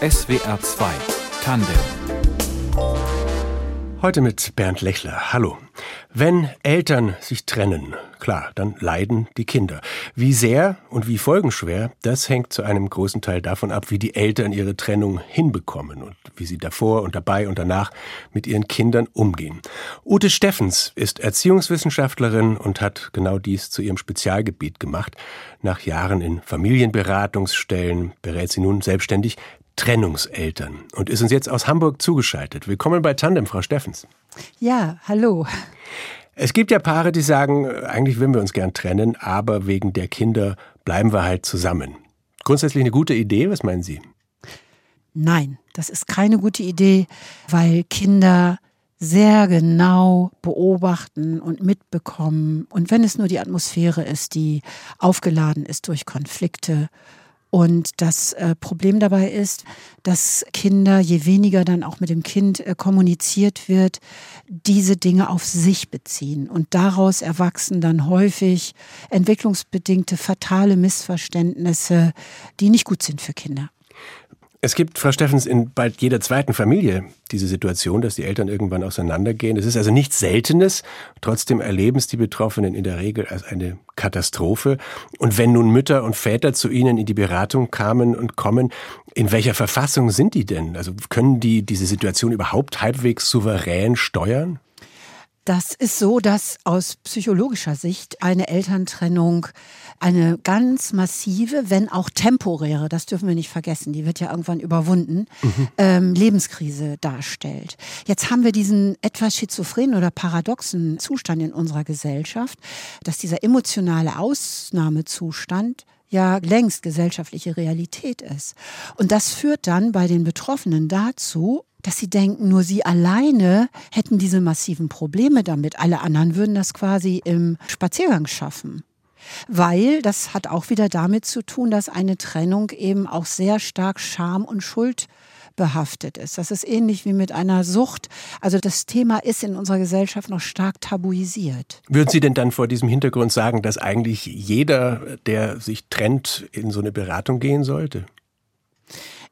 SWR 2 Tandem Heute mit Bernd Lechler. Hallo. Wenn Eltern sich trennen, klar, dann leiden die Kinder. Wie sehr und wie folgenschwer, das hängt zu einem großen Teil davon ab, wie die Eltern ihre Trennung hinbekommen und wie sie davor und dabei und danach mit ihren Kindern umgehen. Ute Steffens ist Erziehungswissenschaftlerin und hat genau dies zu ihrem Spezialgebiet gemacht. Nach Jahren in Familienberatungsstellen berät sie nun selbstständig Trennungseltern und ist uns jetzt aus Hamburg zugeschaltet. Willkommen bei Tandem, Frau Steffens. Ja, hallo. Es gibt ja Paare, die sagen, eigentlich würden wir uns gern trennen, aber wegen der Kinder bleiben wir halt zusammen. Grundsätzlich eine gute Idee, was meinen Sie? Nein, das ist keine gute Idee, weil Kinder sehr genau beobachten und mitbekommen. Und wenn es nur die Atmosphäre ist, die aufgeladen ist durch Konflikte und das äh, Problem dabei ist, dass Kinder, je weniger dann auch mit dem Kind äh, kommuniziert wird, diese Dinge auf sich beziehen. Und daraus erwachsen dann häufig entwicklungsbedingte fatale Missverständnisse, die nicht gut sind für Kinder. Es gibt, Frau Steffens, in bald jeder zweiten Familie diese Situation, dass die Eltern irgendwann auseinandergehen. Es ist also nichts Seltenes. Trotzdem erleben es die Betroffenen in der Regel als eine Katastrophe. Und wenn nun Mütter und Väter zu Ihnen in die Beratung kamen und kommen, in welcher Verfassung sind die denn? Also können die diese Situation überhaupt halbwegs souverän steuern? Das ist so, dass aus psychologischer Sicht eine Elterntrennung eine ganz massive, wenn auch temporäre, das dürfen wir nicht vergessen, die wird ja irgendwann überwunden, mhm. ähm, Lebenskrise darstellt. Jetzt haben wir diesen etwas schizophrenen oder paradoxen Zustand in unserer Gesellschaft, dass dieser emotionale Ausnahmezustand ja längst gesellschaftliche Realität ist. Und das führt dann bei den Betroffenen dazu, dass sie denken, nur sie alleine hätten diese massiven Probleme damit. Alle anderen würden das quasi im Spaziergang schaffen. Weil das hat auch wieder damit zu tun, dass eine Trennung eben auch sehr stark Scham und Schuld behaftet ist. Das ist ähnlich wie mit einer Sucht. Also das Thema ist in unserer Gesellschaft noch stark tabuisiert. Würden Sie denn dann vor diesem Hintergrund sagen, dass eigentlich jeder, der sich trennt, in so eine Beratung gehen sollte?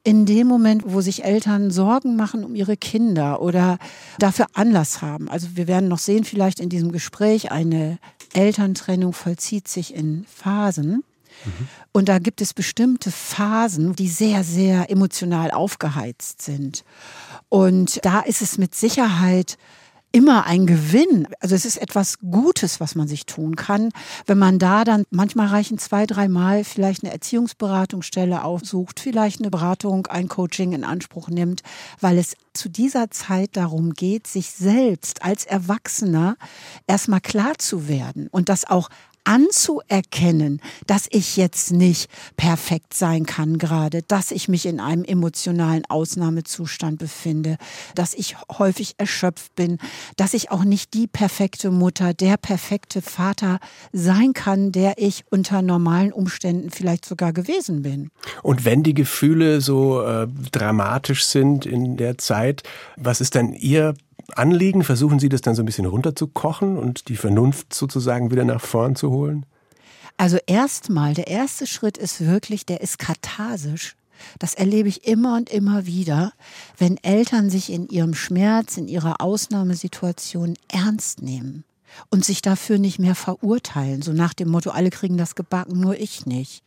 in dem Moment, wo sich Eltern Sorgen machen um ihre Kinder oder dafür Anlass haben. Also wir werden noch sehen, vielleicht in diesem Gespräch, eine Elterntrennung vollzieht sich in Phasen. Mhm. Und da gibt es bestimmte Phasen, die sehr, sehr emotional aufgeheizt sind. Und da ist es mit Sicherheit immer ein Gewinn. Also es ist etwas Gutes, was man sich tun kann, wenn man da dann manchmal reichen zwei, dreimal vielleicht eine Erziehungsberatungsstelle aufsucht, vielleicht eine Beratung, ein Coaching in Anspruch nimmt, weil es zu dieser Zeit darum geht, sich selbst als Erwachsener erstmal klar zu werden und das auch anzuerkennen, dass ich jetzt nicht perfekt sein kann gerade, dass ich mich in einem emotionalen Ausnahmezustand befinde, dass ich häufig erschöpft bin, dass ich auch nicht die perfekte Mutter, der perfekte Vater sein kann, der ich unter normalen Umständen vielleicht sogar gewesen bin. Und wenn die Gefühle so äh, dramatisch sind in der Zeit, was ist denn Ihr Anliegen? Versuchen Sie das dann so ein bisschen runterzukochen und die Vernunft sozusagen wieder nach vorn zu holen? Also erstmal, der erste Schritt ist wirklich, der ist katharsisch. Das erlebe ich immer und immer wieder, wenn Eltern sich in ihrem Schmerz, in ihrer Ausnahmesituation ernst nehmen und sich dafür nicht mehr verurteilen, so nach dem Motto, alle kriegen das gebacken, nur ich nicht.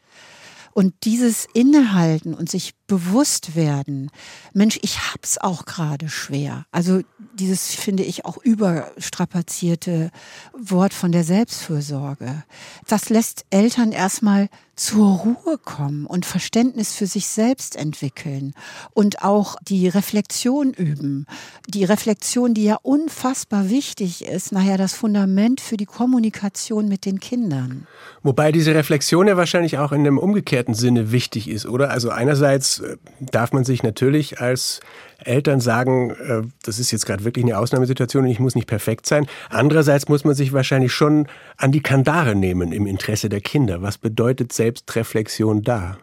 Und dieses Innehalten und sich bewusst werden, Mensch, ich hab's auch gerade schwer. Also dieses finde ich auch überstrapazierte Wort von der Selbstfürsorge. Das lässt Eltern erstmal zur Ruhe kommen und Verständnis für sich selbst entwickeln und auch die Reflexion üben. Die Reflexion, die ja unfassbar wichtig ist, nachher das Fundament für die Kommunikation mit den Kindern. Wobei diese Reflexion ja wahrscheinlich auch in einem umgekehrten Sinne wichtig ist, oder? Also einerseits äh, darf man sich natürlich als Eltern sagen, äh, das ist jetzt gerade wirklich eine Ausnahmesituation und ich muss nicht perfekt sein. Andererseits muss man sich wahrscheinlich schon an die Kandare nehmen im Interesse der Kinder. Was bedeutet Selbstreflexion da?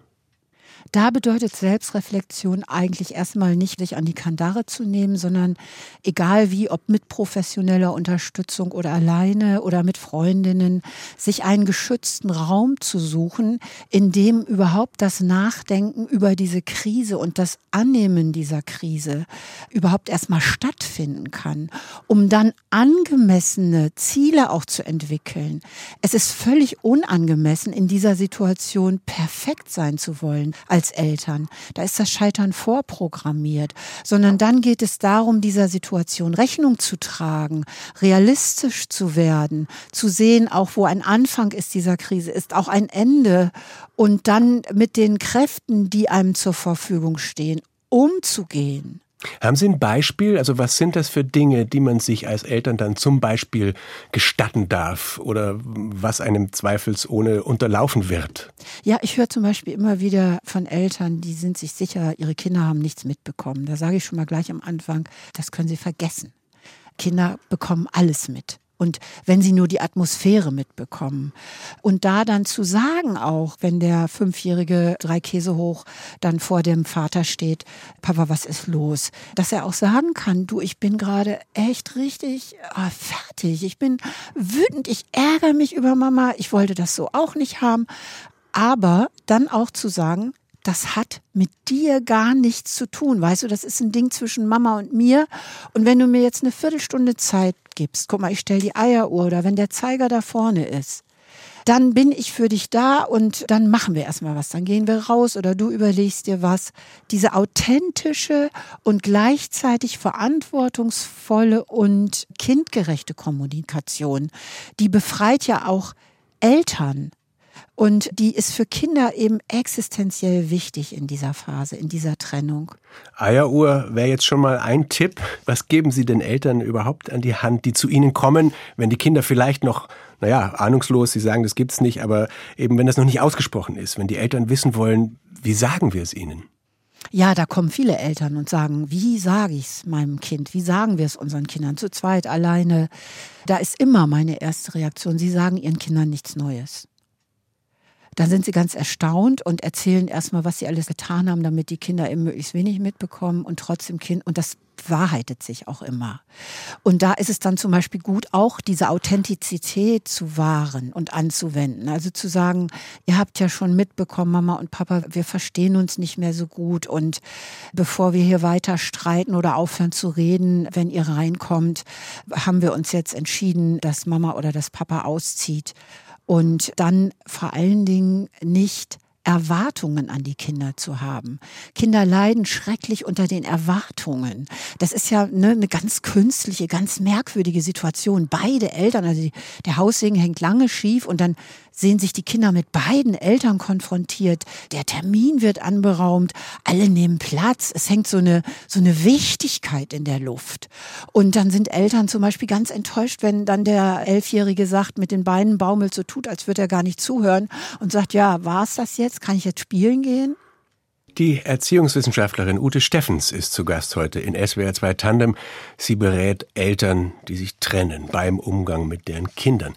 Da bedeutet Selbstreflexion eigentlich erstmal nicht, sich an die Kandare zu nehmen, sondern egal wie, ob mit professioneller Unterstützung oder alleine oder mit Freundinnen, sich einen geschützten Raum zu suchen, in dem überhaupt das Nachdenken über diese Krise und das Annehmen dieser Krise überhaupt erstmal stattfinden kann, um dann angemessene Ziele auch zu entwickeln. Es ist völlig unangemessen, in dieser Situation perfekt sein zu wollen als Eltern. Da ist das Scheitern vorprogrammiert, sondern dann geht es darum, dieser Situation Rechnung zu tragen, realistisch zu werden, zu sehen, auch wo ein Anfang ist dieser Krise, ist auch ein Ende und dann mit den Kräften, die einem zur Verfügung stehen, umzugehen. Haben Sie ein Beispiel? Also was sind das für Dinge, die man sich als Eltern dann zum Beispiel gestatten darf oder was einem zweifelsohne unterlaufen wird? Ja, ich höre zum Beispiel immer wieder von Eltern, die sind sich sicher, ihre Kinder haben nichts mitbekommen. Da sage ich schon mal gleich am Anfang, das können sie vergessen. Kinder bekommen alles mit und wenn sie nur die Atmosphäre mitbekommen. Und da dann zu sagen auch, wenn der Fünfjährige drei Käse hoch dann vor dem Vater steht, Papa, was ist los? Dass er auch sagen kann, du, ich bin gerade echt richtig ah, fertig. Ich bin wütend, ich ärgere mich über Mama, ich wollte das so auch nicht haben. Aber dann auch zu sagen, das hat mit dir gar nichts zu tun. Weißt du, das ist ein Ding zwischen Mama und mir. Und wenn du mir jetzt eine Viertelstunde Zeit gibst, guck mal, ich stelle die Eieruhr oder wenn der Zeiger da vorne ist, dann bin ich für dich da und dann machen wir erstmal was. Dann gehen wir raus oder du überlegst dir was. Diese authentische und gleichzeitig verantwortungsvolle und kindgerechte Kommunikation, die befreit ja auch Eltern und die ist für Kinder eben existenziell wichtig in dieser Phase, in dieser Trennung. Eieruhr wäre jetzt schon mal ein Tipp. Was geben Sie den Eltern überhaupt an die Hand, die zu Ihnen kommen, wenn die Kinder vielleicht noch, naja, ahnungslos, Sie sagen, das gibt's nicht, aber eben wenn das noch nicht ausgesprochen ist, wenn die Eltern wissen wollen, wie sagen wir es ihnen? Ja, da kommen viele Eltern und sagen, wie sage ich es meinem Kind? Wie sagen wir es unseren Kindern? Zu zweit, alleine. Da ist immer meine erste Reaktion. Sie sagen ihren Kindern nichts Neues. Dann sind sie ganz erstaunt und erzählen erstmal, was sie alles getan haben, damit die Kinder eben möglichst wenig mitbekommen und trotzdem Kind, und das bewahrheitet sich auch immer. Und da ist es dann zum Beispiel gut, auch diese Authentizität zu wahren und anzuwenden. Also zu sagen, ihr habt ja schon mitbekommen, Mama und Papa, wir verstehen uns nicht mehr so gut. Und bevor wir hier weiter streiten oder aufhören zu reden, wenn ihr reinkommt, haben wir uns jetzt entschieden, dass Mama oder das Papa auszieht und dann vor allen Dingen nicht Erwartungen an die Kinder zu haben. Kinder leiden schrecklich unter den Erwartungen. Das ist ja ne, eine ganz künstliche, ganz merkwürdige Situation. Beide Eltern, also die, der Haussegen hängt lange schief und dann sehen sich die Kinder mit beiden Eltern konfrontiert. Der Termin wird anberaumt, alle nehmen Platz. Es hängt so eine, so eine Wichtigkeit in der Luft. Und dann sind Eltern zum Beispiel ganz enttäuscht, wenn dann der Elfjährige sagt, mit den Beinen baumelt, so tut, als würde er gar nicht zuhören und sagt, ja, war es das jetzt? Kann ich jetzt spielen gehen? Die Erziehungswissenschaftlerin Ute Steffens ist zu Gast heute in SWR 2 Tandem. Sie berät Eltern, die sich trennen beim Umgang mit deren Kindern.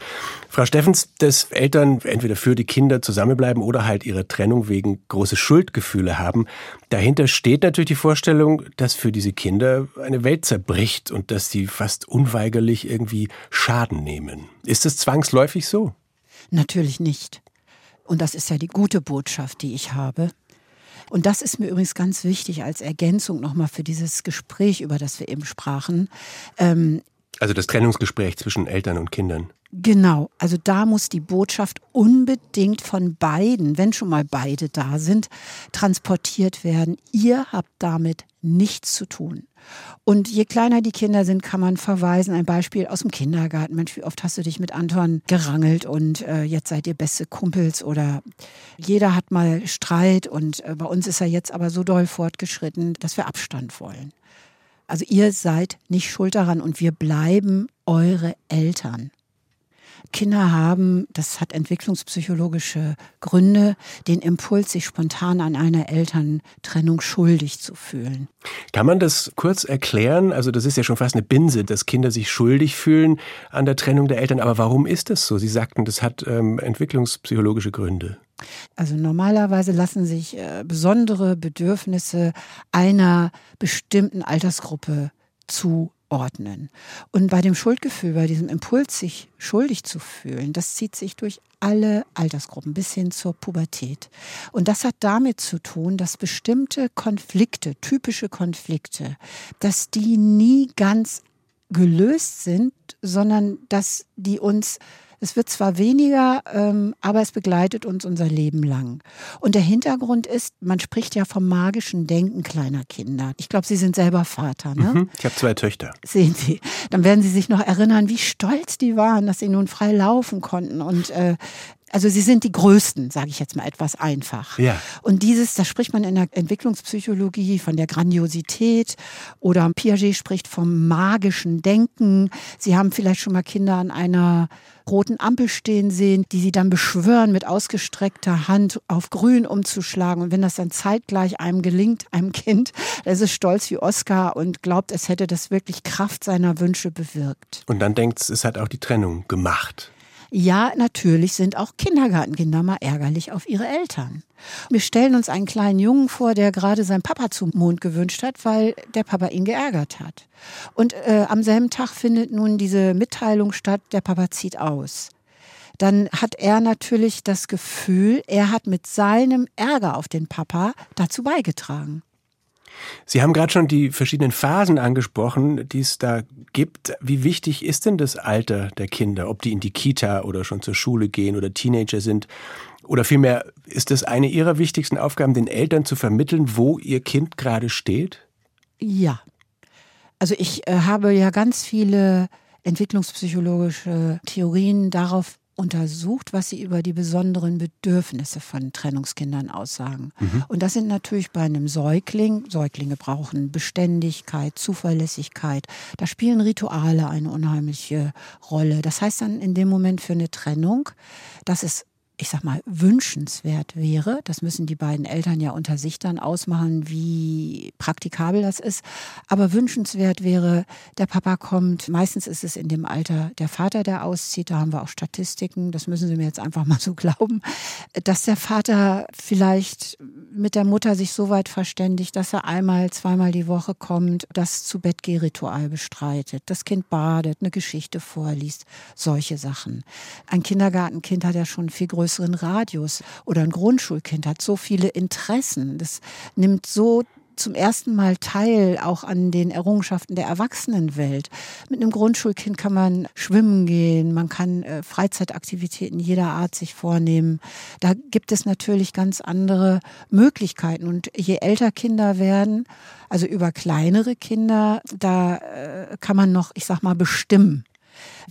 Frau Steffens, dass Eltern entweder für die Kinder zusammenbleiben oder halt ihre Trennung wegen große Schuldgefühle haben, dahinter steht natürlich die Vorstellung, dass für diese Kinder eine Welt zerbricht und dass sie fast unweigerlich irgendwie Schaden nehmen. Ist es zwangsläufig so? Natürlich nicht. Und das ist ja die gute Botschaft, die ich habe. Und das ist mir übrigens ganz wichtig als Ergänzung nochmal für dieses Gespräch, über das wir eben sprachen. Ähm, also das Trennungsgespräch zwischen Eltern und Kindern. Genau, also da muss die Botschaft unbedingt von beiden, wenn schon mal beide da sind, transportiert werden. Ihr habt damit nichts zu tun. Und je kleiner die Kinder sind, kann man verweisen. Ein Beispiel aus dem Kindergarten. Mensch, wie oft hast du dich mit Anton gerangelt und äh, jetzt seid ihr beste Kumpels oder jeder hat mal Streit und äh, bei uns ist er jetzt aber so doll fortgeschritten, dass wir Abstand wollen. Also ihr seid nicht schuld daran und wir bleiben eure Eltern. Kinder haben, das hat entwicklungspsychologische Gründe, den Impuls, sich spontan an einer Elterntrennung schuldig zu fühlen. Kann man das kurz erklären? Also das ist ja schon fast eine Binse, dass Kinder sich schuldig fühlen an der Trennung der Eltern. Aber warum ist das so? Sie sagten, das hat ähm, entwicklungspsychologische Gründe. Also normalerweise lassen sich äh, besondere Bedürfnisse einer bestimmten Altersgruppe zuordnen. Und bei dem Schuldgefühl, bei diesem Impuls, sich schuldig zu fühlen, das zieht sich durch alle Altersgruppen bis hin zur Pubertät. Und das hat damit zu tun, dass bestimmte Konflikte, typische Konflikte, dass die nie ganz gelöst sind, sondern dass die uns es wird zwar weniger, ähm, aber es begleitet uns unser Leben lang. Und der Hintergrund ist, man spricht ja vom magischen Denken kleiner Kinder. Ich glaube, Sie sind selber Vater, ne? Mhm, ich habe zwei Töchter. Sehen Sie. Dann werden Sie sich noch erinnern, wie stolz die waren, dass sie nun frei laufen konnten und äh, also sie sind die Größten, sage ich jetzt mal etwas einfach. Ja. Und dieses, da spricht man in der Entwicklungspsychologie von der Grandiosität oder Piaget spricht vom magischen Denken. Sie haben vielleicht schon mal Kinder an einer roten Ampel stehen sehen, die sie dann beschwören, mit ausgestreckter Hand auf grün umzuschlagen. Und wenn das dann zeitgleich einem gelingt, einem Kind, dann ist es stolz wie Oscar und glaubt, es hätte das wirklich Kraft seiner Wünsche bewirkt. Und dann denkt es, es hat auch die Trennung gemacht. Ja, natürlich sind auch Kindergartenkinder mal ärgerlich auf ihre Eltern. Wir stellen uns einen kleinen Jungen vor, der gerade seinen Papa zum Mond gewünscht hat, weil der Papa ihn geärgert hat. Und äh, am selben Tag findet nun diese Mitteilung statt, der Papa zieht aus. Dann hat er natürlich das Gefühl, er hat mit seinem Ärger auf den Papa dazu beigetragen. Sie haben gerade schon die verschiedenen Phasen angesprochen, die es da gibt. Wie wichtig ist denn das Alter der Kinder, ob die in die Kita oder schon zur Schule gehen oder Teenager sind? Oder vielmehr, ist das eine Ihrer wichtigsten Aufgaben, den Eltern zu vermitteln, wo ihr Kind gerade steht? Ja. Also ich äh, habe ja ganz viele entwicklungspsychologische Theorien darauf untersucht, was sie über die besonderen Bedürfnisse von Trennungskindern aussagen. Mhm. Und das sind natürlich bei einem Säugling, Säuglinge brauchen Beständigkeit, Zuverlässigkeit. Da spielen Rituale eine unheimliche Rolle. Das heißt dann in dem Moment für eine Trennung, dass es ich sag mal, wünschenswert wäre. Das müssen die beiden Eltern ja unter sich dann ausmachen, wie praktikabel das ist. Aber wünschenswert wäre, der Papa kommt, meistens ist es in dem Alter der Vater, der auszieht, da haben wir auch Statistiken, das müssen Sie mir jetzt einfach mal so glauben, dass der Vater vielleicht mit der Mutter sich so weit verständigt, dass er einmal, zweimal die Woche kommt, das zu Bett bestreitet, das Kind badet, eine Geschichte vorliest, solche Sachen. Ein Kindergartenkind hat ja schon viel größer größeren Radius. Oder ein Grundschulkind hat so viele Interessen. Das nimmt so zum ersten Mal teil auch an den Errungenschaften der Erwachsenenwelt. Mit einem Grundschulkind kann man schwimmen gehen, man kann äh, Freizeitaktivitäten jeder Art sich vornehmen. Da gibt es natürlich ganz andere Möglichkeiten. Und je älter Kinder werden, also über kleinere Kinder, da äh, kann man noch, ich sag mal, bestimmen.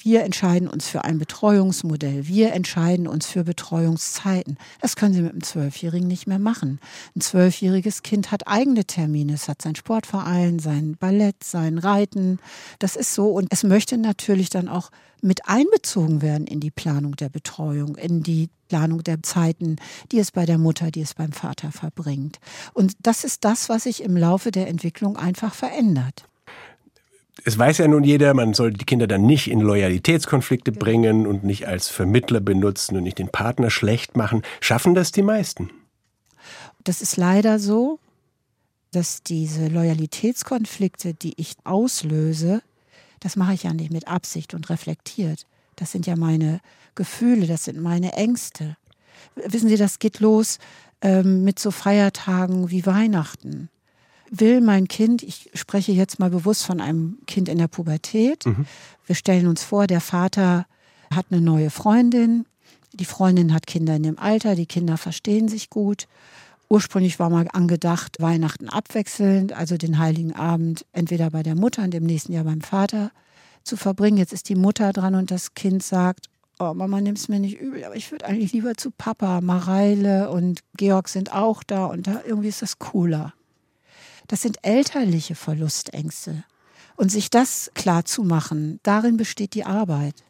Wir entscheiden uns für ein Betreuungsmodell. Wir entscheiden uns für Betreuungszeiten. Das können Sie mit einem Zwölfjährigen nicht mehr machen. Ein zwölfjähriges Kind hat eigene Termine. Es hat seinen Sportverein, sein Ballett, sein Reiten. Das ist so. Und es möchte natürlich dann auch mit einbezogen werden in die Planung der Betreuung, in die Planung der Zeiten, die es bei der Mutter, die es beim Vater verbringt. Und das ist das, was sich im Laufe der Entwicklung einfach verändert es weiß ja nun jeder, man soll die Kinder dann nicht in Loyalitätskonflikte bringen und nicht als Vermittler benutzen und nicht den Partner schlecht machen. Schaffen das die meisten? Das ist leider so, dass diese Loyalitätskonflikte, die ich auslöse, das mache ich ja nicht mit Absicht und reflektiert. Das sind ja meine Gefühle, das sind meine Ängste. Wissen Sie, das geht los ähm, mit so Feiertagen wie Weihnachten will mein Kind, ich spreche jetzt mal bewusst von einem Kind in der Pubertät, mhm. wir stellen uns vor, der Vater hat eine neue Freundin, die Freundin hat Kinder in dem Alter, die Kinder verstehen sich gut. Ursprünglich war mal angedacht, Weihnachten abwechselnd, also den Heiligen Abend entweder bei der Mutter und im nächsten Jahr beim Vater zu verbringen. Jetzt ist die Mutter dran und das Kind sagt, oh Mama, nimm es mir nicht übel, aber ich würde eigentlich lieber zu Papa. Mareile und Georg sind auch da und da irgendwie ist das cooler. Das sind elterliche Verlustängste. Und sich das klar zu machen, darin besteht die Arbeit.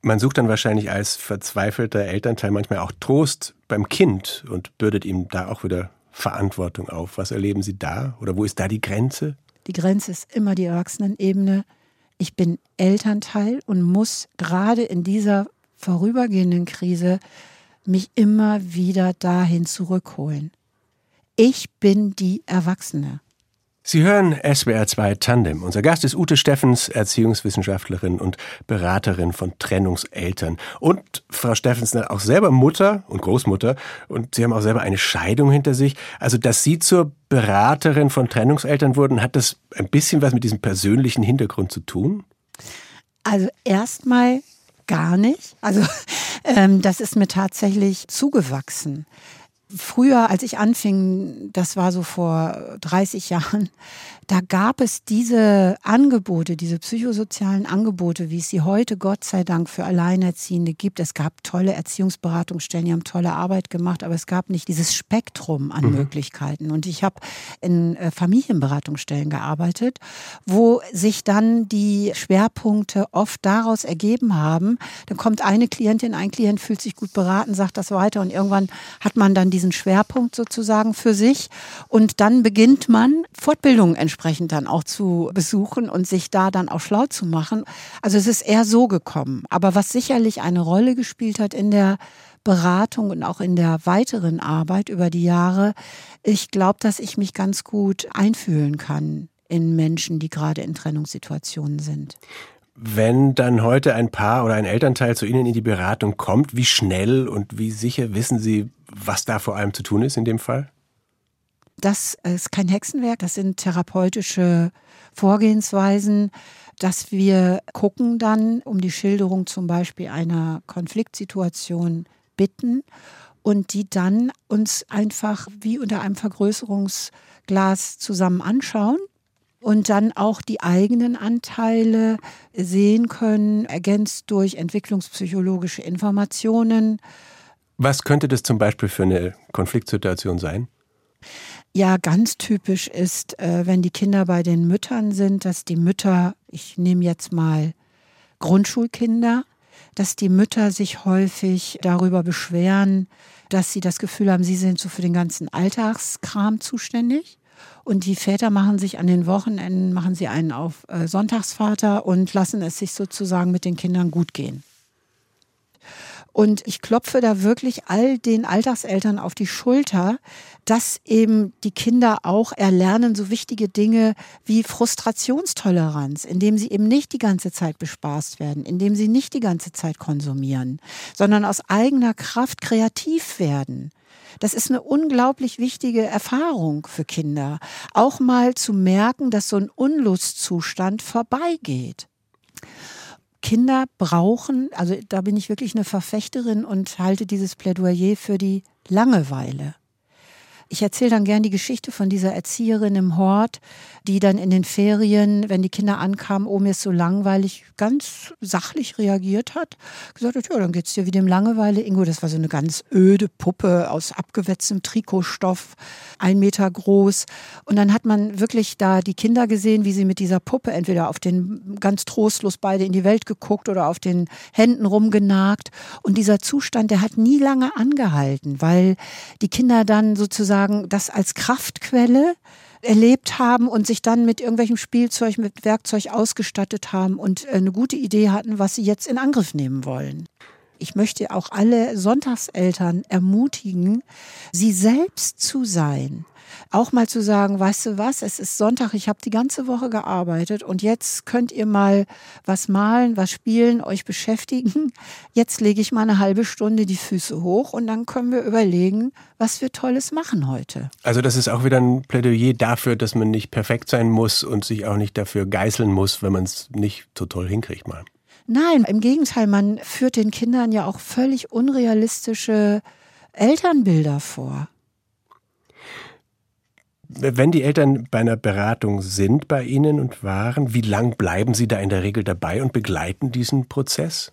Man sucht dann wahrscheinlich als verzweifelter Elternteil manchmal auch Trost beim Kind und bürdet ihm da auch wieder Verantwortung auf. Was erleben Sie da? Oder wo ist da die Grenze? Die Grenze ist immer die Erwachsenenebene. Ich bin Elternteil und muss gerade in dieser vorübergehenden Krise mich immer wieder dahin zurückholen. Ich bin die Erwachsene. Sie hören SWR 2 Tandem. Unser Gast ist Ute Steffens, Erziehungswissenschaftlerin und Beraterin von Trennungseltern. Und Frau Steffens auch selber Mutter und Großmutter. Und Sie haben auch selber eine Scheidung hinter sich. Also, dass Sie zur Beraterin von Trennungseltern wurden, hat das ein bisschen was mit diesem persönlichen Hintergrund zu tun? Also erstmal gar nicht. Also ähm, das ist mir tatsächlich zugewachsen. Früher, als ich anfing, das war so vor 30 Jahren, da gab es diese Angebote, diese psychosozialen Angebote, wie es sie heute Gott sei Dank für Alleinerziehende gibt. Es gab tolle Erziehungsberatungsstellen, die haben tolle Arbeit gemacht, aber es gab nicht dieses Spektrum an mhm. Möglichkeiten. Und ich habe in äh, Familienberatungsstellen gearbeitet, wo sich dann die Schwerpunkte oft daraus ergeben haben. Dann kommt eine Klientin, ein Klient fühlt sich gut beraten, sagt das weiter und irgendwann hat man dann diesen Schwerpunkt sozusagen für sich und dann beginnt man Fortbildungen entsprechend entsprechend dann auch zu besuchen und sich da dann auch schlau zu machen. Also es ist eher so gekommen. Aber was sicherlich eine Rolle gespielt hat in der Beratung und auch in der weiteren Arbeit über die Jahre, ich glaube, dass ich mich ganz gut einfühlen kann in Menschen, die gerade in Trennungssituationen sind. Wenn dann heute ein Paar oder ein Elternteil zu Ihnen in die Beratung kommt, wie schnell und wie sicher wissen Sie, was da vor allem zu tun ist in dem Fall? Das ist kein Hexenwerk, das sind therapeutische Vorgehensweisen, dass wir gucken dann um die Schilderung zum Beispiel einer Konfliktsituation bitten und die dann uns einfach wie unter einem Vergrößerungsglas zusammen anschauen und dann auch die eigenen Anteile sehen können, ergänzt durch entwicklungspsychologische Informationen. Was könnte das zum Beispiel für eine Konfliktsituation sein? Ja, ganz typisch ist, äh, wenn die Kinder bei den Müttern sind, dass die Mütter, ich nehme jetzt mal Grundschulkinder, dass die Mütter sich häufig darüber beschweren, dass sie das Gefühl haben, sie sind so für den ganzen Alltagskram zuständig. Und die Väter machen sich an den Wochenenden, machen sie einen auf äh, Sonntagsvater und lassen es sich sozusagen mit den Kindern gut gehen. Und ich klopfe da wirklich all den Alltagseltern auf die Schulter, dass eben die Kinder auch erlernen so wichtige Dinge wie Frustrationstoleranz, indem sie eben nicht die ganze Zeit bespaßt werden, indem sie nicht die ganze Zeit konsumieren, sondern aus eigener Kraft kreativ werden. Das ist eine unglaublich wichtige Erfahrung für Kinder. Auch mal zu merken, dass so ein Unlustzustand vorbeigeht. Kinder brauchen, also da bin ich wirklich eine Verfechterin und halte dieses Plädoyer für die Langeweile. Ich erzähle dann gern die Geschichte von dieser Erzieherin im Hort, die dann in den Ferien, wenn die Kinder ankamen, oh mir ist so langweilig, ganz sachlich reagiert hat. Gesagt hat, ja, dann geht's dir wie dem Langeweile. Ingo, das war so eine ganz öde Puppe aus abgewetztem Trikotstoff, ein Meter groß. Und dann hat man wirklich da die Kinder gesehen, wie sie mit dieser Puppe entweder auf den ganz trostlos beide in die Welt geguckt oder auf den Händen rumgenagt. Und dieser Zustand, der hat nie lange angehalten, weil die Kinder dann sozusagen sozusagen das als Kraftquelle erlebt haben und sich dann mit irgendwelchem Spielzeug, mit Werkzeug ausgestattet haben und äh, eine gute Idee hatten, was sie jetzt in Angriff nehmen wollen. Ich möchte auch alle Sonntagseltern ermutigen, sie selbst zu sein auch mal zu sagen, weißt du was, es ist Sonntag, ich habe die ganze Woche gearbeitet und jetzt könnt ihr mal was malen, was spielen, euch beschäftigen. Jetzt lege ich mal eine halbe Stunde die Füße hoch und dann können wir überlegen, was wir Tolles machen heute. Also das ist auch wieder ein Plädoyer dafür, dass man nicht perfekt sein muss und sich auch nicht dafür geißeln muss, wenn man es nicht so toll hinkriegt mal. Nein, im Gegenteil, man führt den Kindern ja auch völlig unrealistische Elternbilder vor. Wenn die Eltern bei einer Beratung sind bei Ihnen und waren, wie lang bleiben Sie da in der Regel dabei und begleiten diesen Prozess?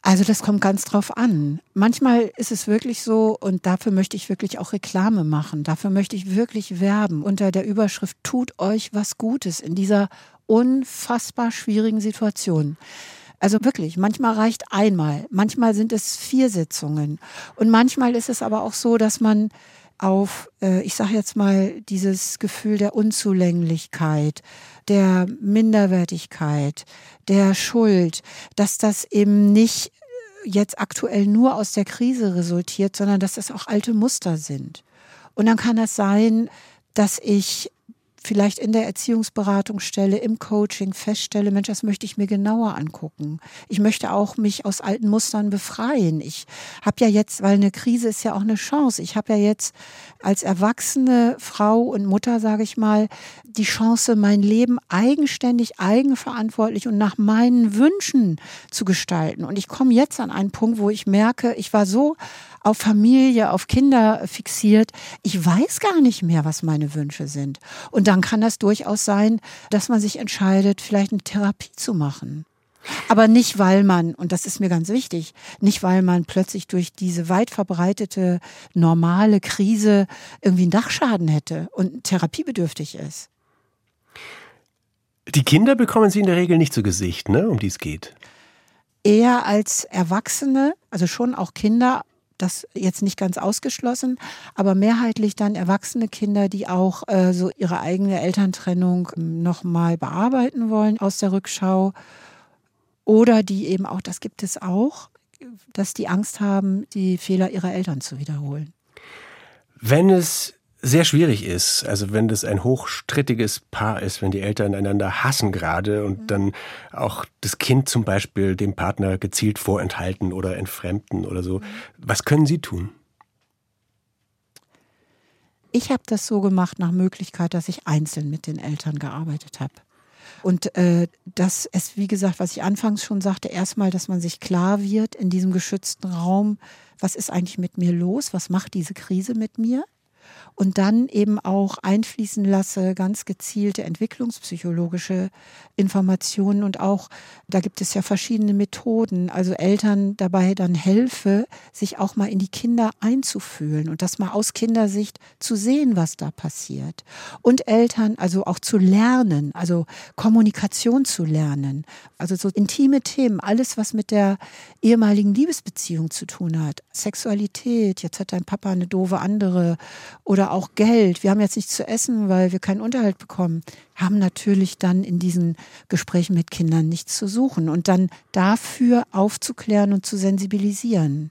Also das kommt ganz drauf an. Manchmal ist es wirklich so, und dafür möchte ich wirklich auch Reklame machen, dafür möchte ich wirklich werben unter der Überschrift Tut euch was Gutes in dieser unfassbar schwierigen Situation. Also wirklich, manchmal reicht einmal, manchmal sind es vier Sitzungen und manchmal ist es aber auch so, dass man auf, äh, ich sage jetzt mal, dieses Gefühl der Unzulänglichkeit, der Minderwertigkeit, der Schuld, dass das eben nicht jetzt aktuell nur aus der Krise resultiert, sondern dass das auch alte Muster sind. Und dann kann es sein, dass ich vielleicht in der Erziehungsberatungsstelle, im Coaching feststelle, Mensch, das möchte ich mir genauer angucken. Ich möchte auch mich aus alten Mustern befreien. Ich habe ja jetzt, weil eine Krise ist ja auch eine Chance, ich habe ja jetzt als erwachsene Frau und Mutter, sage ich mal, die Chance, mein Leben eigenständig, eigenverantwortlich und nach meinen Wünschen zu gestalten. Und ich komme jetzt an einen Punkt, wo ich merke, ich war so auf Familie, auf Kinder fixiert. Ich weiß gar nicht mehr, was meine Wünsche sind. Und dann kann das durchaus sein, dass man sich entscheidet, vielleicht eine Therapie zu machen. Aber nicht, weil man, und das ist mir ganz wichtig, nicht, weil man plötzlich durch diese weit verbreitete normale Krise irgendwie einen Dachschaden hätte und therapiebedürftig ist. Die Kinder bekommen Sie in der Regel nicht zu Gesicht, ne, um die es geht. Eher als Erwachsene, also schon auch Kinder, das jetzt nicht ganz ausgeschlossen, aber mehrheitlich dann erwachsene Kinder, die auch äh, so ihre eigene Elterntrennung nochmal bearbeiten wollen aus der Rückschau. Oder die eben auch, das gibt es auch, dass die Angst haben, die Fehler ihrer Eltern zu wiederholen. Wenn es sehr schwierig ist. Also wenn das ein hochstrittiges Paar ist, wenn die Eltern einander hassen gerade und mhm. dann auch das Kind zum Beispiel dem Partner gezielt vorenthalten oder entfremden oder so. Mhm. Was können Sie tun? Ich habe das so gemacht nach Möglichkeit, dass ich einzeln mit den Eltern gearbeitet habe. Und äh, das ist, wie gesagt, was ich anfangs schon sagte, erstmal, dass man sich klar wird in diesem geschützten Raum, was ist eigentlich mit mir los, was macht diese Krise mit mir und dann eben auch einfließen lasse, ganz gezielte entwicklungspsychologische Informationen. Und auch, da gibt es ja verschiedene Methoden, also Eltern dabei dann helfe, sich auch mal in die Kinder einzufühlen und das mal aus Kindersicht zu sehen, was da passiert. Und Eltern also auch zu lernen, also Kommunikation zu lernen, also so intime Themen, alles, was mit der ehemaligen Liebesbeziehung zu tun hat, Sexualität, jetzt hat dein Papa eine doofe andere oder auch Geld. Wir haben jetzt nichts zu essen, weil wir keinen Unterhalt bekommen. Haben natürlich dann in diesen Gesprächen mit Kindern nichts zu suchen und dann dafür aufzuklären und zu sensibilisieren.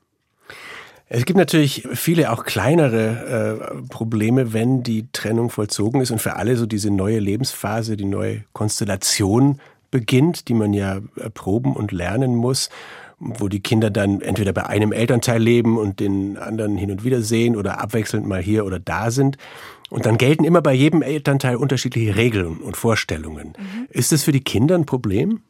Es gibt natürlich viele auch kleinere äh, Probleme, wenn die Trennung vollzogen ist und für alle so diese neue Lebensphase, die neue Konstellation beginnt, die man ja erproben und lernen muss wo die Kinder dann entweder bei einem Elternteil leben und den anderen hin und wieder sehen oder abwechselnd mal hier oder da sind. Und dann gelten immer bei jedem Elternteil unterschiedliche Regeln und Vorstellungen. Mhm. Ist das für die Kinder ein Problem?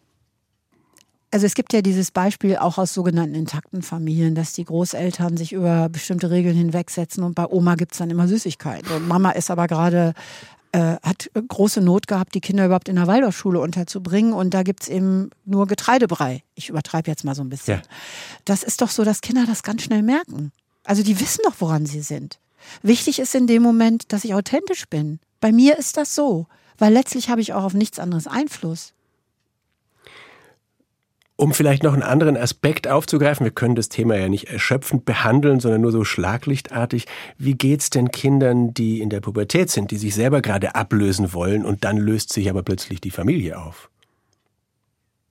Also es gibt ja dieses Beispiel auch aus sogenannten intakten Familien, dass die Großeltern sich über bestimmte Regeln hinwegsetzen und bei Oma gibt es dann immer Süßigkeiten. Und Mama ist aber gerade äh, hat große Not gehabt, die Kinder überhaupt in der Waldorfschule unterzubringen. Und da gibt es eben nur Getreidebrei. Ich übertreibe jetzt mal so ein bisschen. Ja. Das ist doch so, dass Kinder das ganz schnell merken. Also die wissen doch, woran sie sind. Wichtig ist in dem Moment, dass ich authentisch bin. Bei mir ist das so, weil letztlich habe ich auch auf nichts anderes Einfluss. Um vielleicht noch einen anderen Aspekt aufzugreifen, wir können das Thema ja nicht erschöpfend behandeln, sondern nur so schlaglichtartig. Wie geht's denn Kindern, die in der Pubertät sind, die sich selber gerade ablösen wollen und dann löst sich aber plötzlich die Familie auf?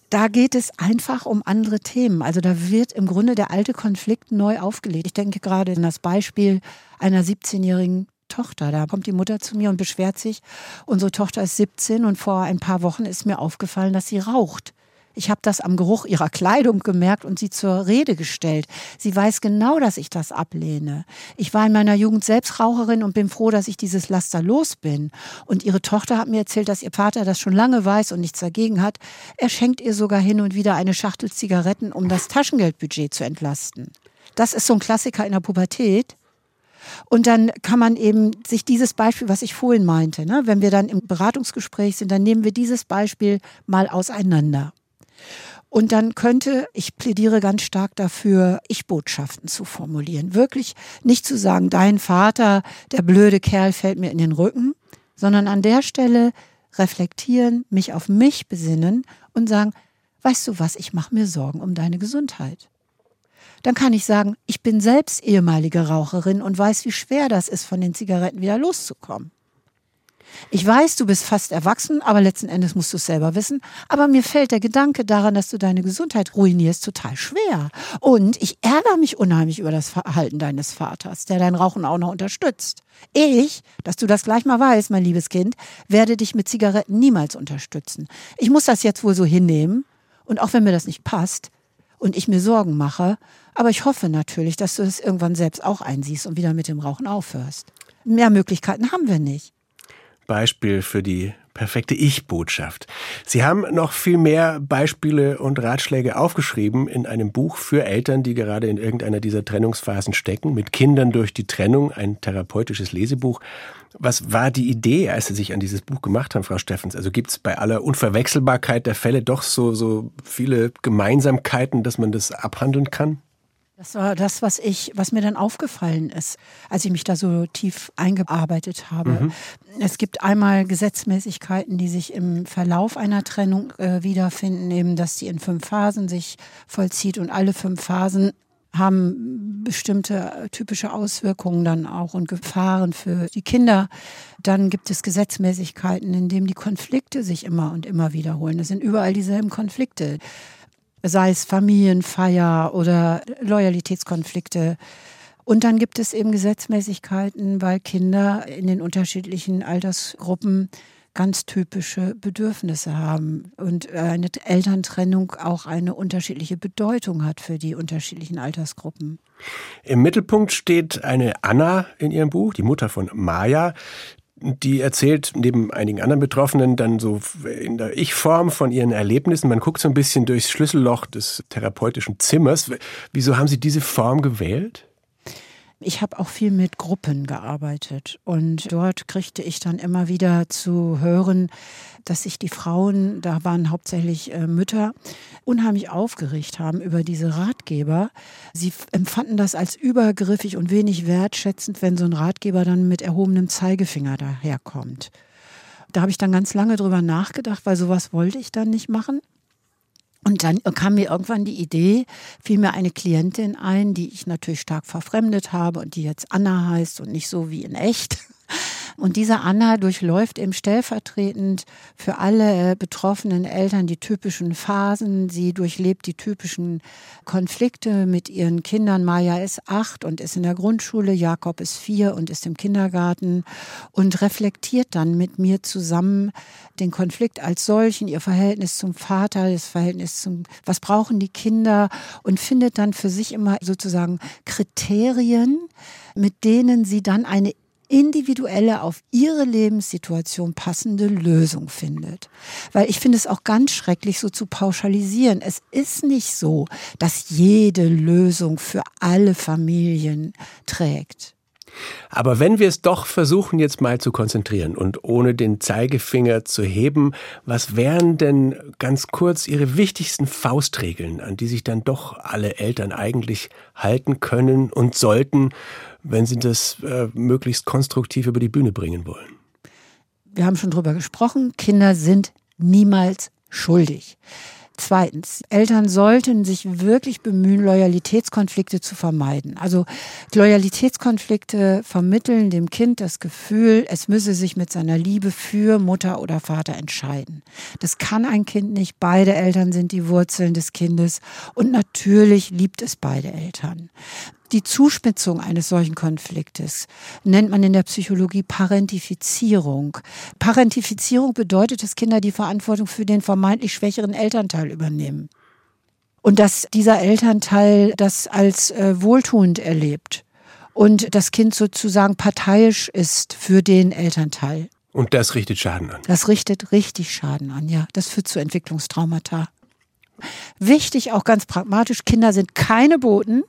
Da geht es einfach um andere Themen. Also da wird im Grunde der alte Konflikt neu aufgelegt. Ich denke gerade an das Beispiel einer 17-jährigen Tochter. Da kommt die Mutter zu mir und beschwert sich, unsere Tochter ist 17 und vor ein paar Wochen ist mir aufgefallen, dass sie raucht. Ich habe das am Geruch ihrer Kleidung gemerkt und sie zur Rede gestellt. Sie weiß genau, dass ich das ablehne. Ich war in meiner Jugend selbst Raucherin und bin froh, dass ich dieses Laster los bin. Und ihre Tochter hat mir erzählt, dass ihr Vater das schon lange weiß und nichts dagegen hat. Er schenkt ihr sogar hin und wieder eine Schachtel Zigaretten, um das Taschengeldbudget zu entlasten. Das ist so ein Klassiker in der Pubertät. Und dann kann man eben sich dieses Beispiel, was ich vorhin meinte, ne, wenn wir dann im Beratungsgespräch sind, dann nehmen wir dieses Beispiel mal auseinander. Und dann könnte, ich plädiere ganz stark dafür, Ich-Botschaften zu formulieren. Wirklich nicht zu sagen, dein Vater, der blöde Kerl, fällt mir in den Rücken, sondern an der Stelle reflektieren, mich auf mich besinnen und sagen, weißt du was, ich mache mir Sorgen um deine Gesundheit. Dann kann ich sagen, ich bin selbst ehemalige Raucherin und weiß, wie schwer das ist, von den Zigaretten wieder loszukommen. Ich weiß, du bist fast erwachsen, aber letzten Endes musst du es selber wissen. Aber mir fällt der Gedanke daran, dass du deine Gesundheit ruinierst, total schwer. Und ich ärgere mich unheimlich über das Verhalten deines Vaters, der dein Rauchen auch noch unterstützt. Ich, dass du das gleich mal weißt, mein liebes Kind, werde dich mit Zigaretten niemals unterstützen. Ich muss das jetzt wohl so hinnehmen. Und auch wenn mir das nicht passt und ich mir Sorgen mache, aber ich hoffe natürlich, dass du das irgendwann selbst auch einsiehst und wieder mit dem Rauchen aufhörst. Mehr Möglichkeiten haben wir nicht. Beispiel für die perfekte Ich-Botschaft. Sie haben noch viel mehr Beispiele und Ratschläge aufgeschrieben in einem Buch für Eltern, die gerade in irgendeiner dieser Trennungsphasen stecken, mit Kindern durch die Trennung, ein therapeutisches Lesebuch. Was war die Idee, als Sie sich an dieses Buch gemacht haben, Frau Steffens? Also gibt es bei aller Unverwechselbarkeit der Fälle doch so, so viele Gemeinsamkeiten, dass man das abhandeln kann? Das war das, was ich, was mir dann aufgefallen ist, als ich mich da so tief eingearbeitet habe. Mhm. Es gibt einmal Gesetzmäßigkeiten, die sich im Verlauf einer Trennung äh, wiederfinden, eben, dass die in fünf Phasen sich vollzieht und alle fünf Phasen haben bestimmte äh, typische Auswirkungen dann auch und Gefahren für die Kinder. Dann gibt es Gesetzmäßigkeiten, in denen die Konflikte sich immer und immer wiederholen. Das sind überall dieselben Konflikte sei es Familienfeier oder Loyalitätskonflikte. Und dann gibt es eben Gesetzmäßigkeiten, weil Kinder in den unterschiedlichen Altersgruppen ganz typische Bedürfnisse haben und eine Elterntrennung auch eine unterschiedliche Bedeutung hat für die unterschiedlichen Altersgruppen. Im Mittelpunkt steht eine Anna in ihrem Buch, die Mutter von Maya, die erzählt neben einigen anderen Betroffenen dann so in der Ich-Form von ihren Erlebnissen. Man guckt so ein bisschen durchs Schlüsselloch des therapeutischen Zimmers. Wieso haben Sie diese Form gewählt? Ich habe auch viel mit Gruppen gearbeitet und dort kriegte ich dann immer wieder zu hören, dass sich die Frauen, da waren hauptsächlich äh, Mütter, unheimlich aufgeregt haben über diese Ratgeber. Sie empfanden das als übergriffig und wenig wertschätzend, wenn so ein Ratgeber dann mit erhobenem Zeigefinger daherkommt. Da habe ich dann ganz lange drüber nachgedacht, weil sowas wollte ich dann nicht machen. Und dann kam mir irgendwann die Idee, fiel mir eine Klientin ein, die ich natürlich stark verfremdet habe und die jetzt Anna heißt und nicht so wie in echt. Und diese Anna durchläuft eben stellvertretend für alle betroffenen Eltern die typischen Phasen. Sie durchlebt die typischen Konflikte mit ihren Kindern. Maja ist acht und ist in der Grundschule, Jakob ist vier und ist im Kindergarten und reflektiert dann mit mir zusammen den Konflikt als solchen, ihr Verhältnis zum Vater, das Verhältnis zum, was brauchen die Kinder und findet dann für sich immer sozusagen Kriterien, mit denen sie dann eine individuelle, auf ihre Lebenssituation passende Lösung findet. Weil ich finde es auch ganz schrecklich, so zu pauschalisieren. Es ist nicht so, dass jede Lösung für alle Familien trägt. Aber wenn wir es doch versuchen, jetzt mal zu konzentrieren und ohne den Zeigefinger zu heben, was wären denn ganz kurz Ihre wichtigsten Faustregeln, an die sich dann doch alle Eltern eigentlich halten können und sollten, wenn sie das äh, möglichst konstruktiv über die Bühne bringen wollen? Wir haben schon drüber gesprochen, Kinder sind niemals schuldig. Zweitens, Eltern sollten sich wirklich bemühen, Loyalitätskonflikte zu vermeiden. Also Loyalitätskonflikte vermitteln dem Kind das Gefühl, es müsse sich mit seiner Liebe für Mutter oder Vater entscheiden. Das kann ein Kind nicht. Beide Eltern sind die Wurzeln des Kindes und natürlich liebt es beide Eltern. Die Zuspitzung eines solchen Konfliktes nennt man in der Psychologie Parentifizierung. Parentifizierung bedeutet, dass Kinder die Verantwortung für den vermeintlich schwächeren Elternteil übernehmen. Und dass dieser Elternteil das als äh, wohltuend erlebt und das Kind sozusagen parteiisch ist für den Elternteil. Und das richtet Schaden an. Das richtet richtig Schaden an, ja. Das führt zu Entwicklungstraumata. Wichtig, auch ganz pragmatisch, Kinder sind keine Boten.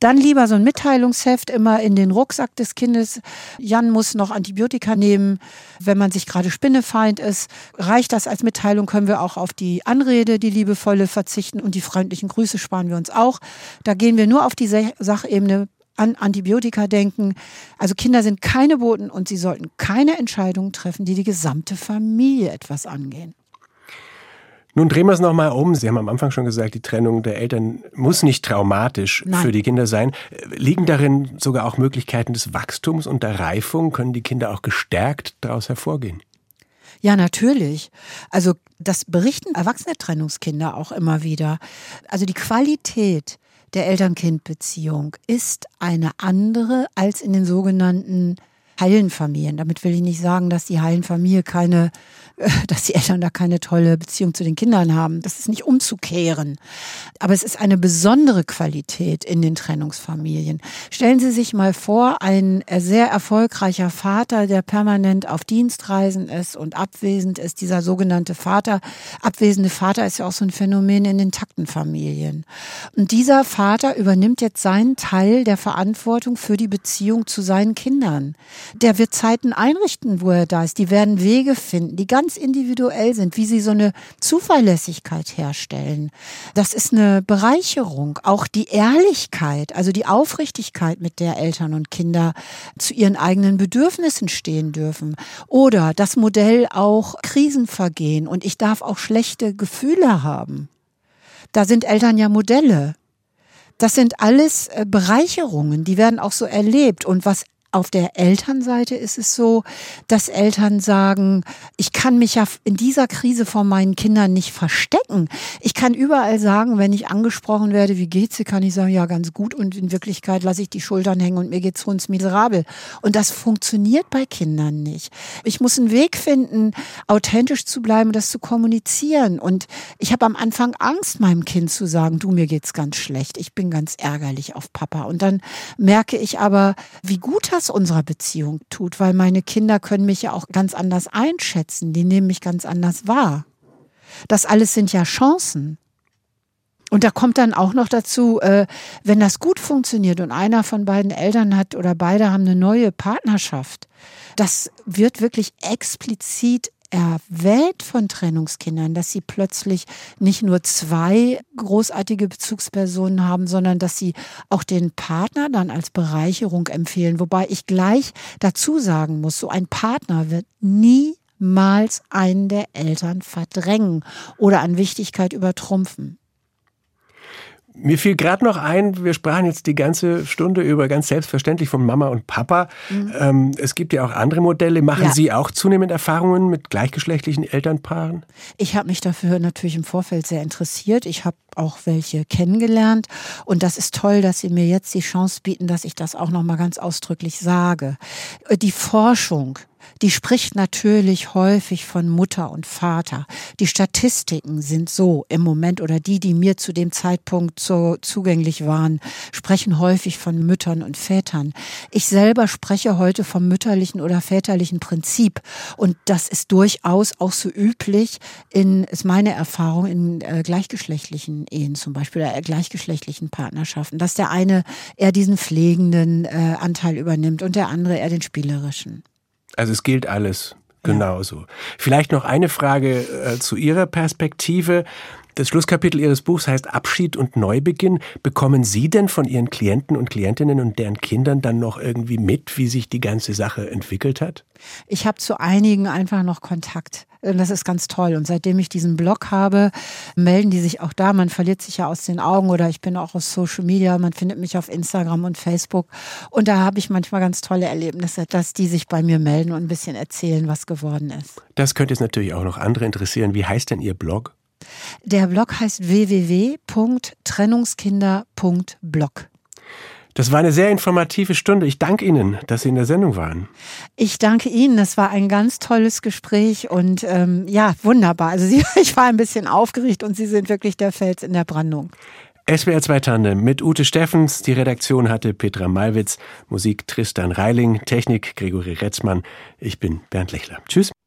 Dann lieber so ein Mitteilungsheft immer in den Rucksack des Kindes. Jan muss noch Antibiotika nehmen, wenn man sich gerade spinnefeind ist. Reicht das als Mitteilung, können wir auch auf die Anrede, die liebevolle verzichten und die freundlichen Grüße sparen wir uns auch. Da gehen wir nur auf die Sachebene an Antibiotika denken. Also Kinder sind keine Boten und sie sollten keine Entscheidungen treffen, die die gesamte Familie etwas angehen. Nun drehen wir es nochmal um. Sie haben am Anfang schon gesagt, die Trennung der Eltern muss nicht traumatisch Nein. für die Kinder sein. Liegen darin sogar auch Möglichkeiten des Wachstums und der Reifung? Können die Kinder auch gestärkt daraus hervorgehen? Ja, natürlich. Also das berichten erwachsene Trennungskinder auch immer wieder. Also die Qualität der Eltern-Kind-Beziehung ist eine andere als in den sogenannten heilen Familien. Damit will ich nicht sagen, dass die heilen Familie keine dass die Eltern da keine tolle Beziehung zu den Kindern haben. Das ist nicht umzukehren. Aber es ist eine besondere Qualität in den Trennungsfamilien. Stellen Sie sich mal vor, ein sehr erfolgreicher Vater, der permanent auf Dienstreisen ist und abwesend ist, dieser sogenannte Vater, abwesende Vater ist ja auch so ein Phänomen in intakten Familien. Und dieser Vater übernimmt jetzt seinen Teil der Verantwortung für die Beziehung zu seinen Kindern. Der wird Zeiten einrichten, wo er da ist. Die werden Wege finden, die ganz ganz individuell sind, wie sie so eine Zuverlässigkeit herstellen. Das ist eine Bereicherung. Auch die Ehrlichkeit, also die Aufrichtigkeit, mit der Eltern und Kinder zu ihren eigenen Bedürfnissen stehen dürfen. Oder das Modell auch Krisenvergehen und ich darf auch schlechte Gefühle haben. Da sind Eltern ja Modelle. Das sind alles äh, Bereicherungen, die werden auch so erlebt. Und was auf der Elternseite ist es so, dass Eltern sagen, ich kann mich ja in dieser Krise vor meinen Kindern nicht verstecken. Ich kann überall sagen, wenn ich angesprochen werde, wie geht's dir, kann ich sagen, ja, ganz gut. Und in Wirklichkeit lasse ich die Schultern hängen und mir geht's uns miserabel. Und das funktioniert bei Kindern nicht. Ich muss einen Weg finden, authentisch zu bleiben das zu kommunizieren. Und ich habe am Anfang Angst, meinem Kind zu sagen, du, mir geht's ganz schlecht. Ich bin ganz ärgerlich auf Papa. Und dann merke ich aber, wie gut unserer Beziehung tut, weil meine Kinder können mich ja auch ganz anders einschätzen, die nehmen mich ganz anders wahr. Das alles sind ja Chancen. Und da kommt dann auch noch dazu, äh, wenn das gut funktioniert und einer von beiden Eltern hat oder beide haben eine neue Partnerschaft, das wird wirklich explizit erwähnt von Trennungskindern, dass sie plötzlich nicht nur zwei großartige Bezugspersonen haben, sondern dass sie auch den Partner dann als Bereicherung empfehlen. Wobei ich gleich dazu sagen muss, so ein Partner wird niemals einen der Eltern verdrängen oder an Wichtigkeit übertrumpfen. Mir fiel gerade noch ein, wir sprachen jetzt die ganze Stunde über ganz selbstverständlich von Mama und Papa. Mhm. Ähm, es gibt ja auch andere Modelle. Machen ja. Sie auch zunehmend Erfahrungen mit gleichgeschlechtlichen Elternpaaren? Ich habe mich dafür natürlich im Vorfeld sehr interessiert. Ich habe auch welche kennengelernt und das ist toll, dass Sie mir jetzt die Chance bieten, dass ich das auch noch mal ganz ausdrücklich sage. Die Forschung die spricht natürlich häufig von Mutter und Vater. Die Statistiken sind so im Moment oder die, die mir zu dem Zeitpunkt so zugänglich waren, sprechen häufig von Müttern und Vätern. Ich selber spreche heute vom mütterlichen oder väterlichen Prinzip und das ist durchaus auch so üblich in, ist meine Erfahrung in äh, gleichgeschlechtlichen Ehen zum Beispiel oder gleichgeschlechtlichen Partnerschaften, dass der eine eher diesen pflegenden äh, Anteil übernimmt und der andere eher den spielerischen. Also es gilt alles genauso. Ja. Vielleicht noch eine Frage äh, zu Ihrer Perspektive. Das Schlusskapitel Ihres Buchs heißt Abschied und Neubeginn. Bekommen Sie denn von Ihren Klienten und Klientinnen und deren Kindern dann noch irgendwie mit, wie sich die ganze Sache entwickelt hat? Ich habe zu einigen einfach noch Kontakt. Das ist ganz toll. Und seitdem ich diesen Blog habe, melden die sich auch da. Man verliert sich ja aus den Augen oder ich bin auch auf Social Media. Man findet mich auf Instagram und Facebook. Und da habe ich manchmal ganz tolle Erlebnisse, dass die sich bei mir melden und ein bisschen erzählen, was geworden ist. Das könnte es natürlich auch noch andere interessieren. Wie heißt denn Ihr Blog? Der Blog heißt www.trennungskinder.blog. Das war eine sehr informative Stunde. Ich danke Ihnen, dass Sie in der Sendung waren. Ich danke Ihnen. Das war ein ganz tolles Gespräch und ähm, ja, wunderbar. Also Sie, ich war ein bisschen aufgeregt und Sie sind wirklich der Fels in der Brandung. SWR 2 Tandem mit Ute Steffens. Die Redaktion hatte Petra Malwitz, Musik Tristan Reiling, Technik Gregory Retzmann. Ich bin Bernd Lechler. Tschüss.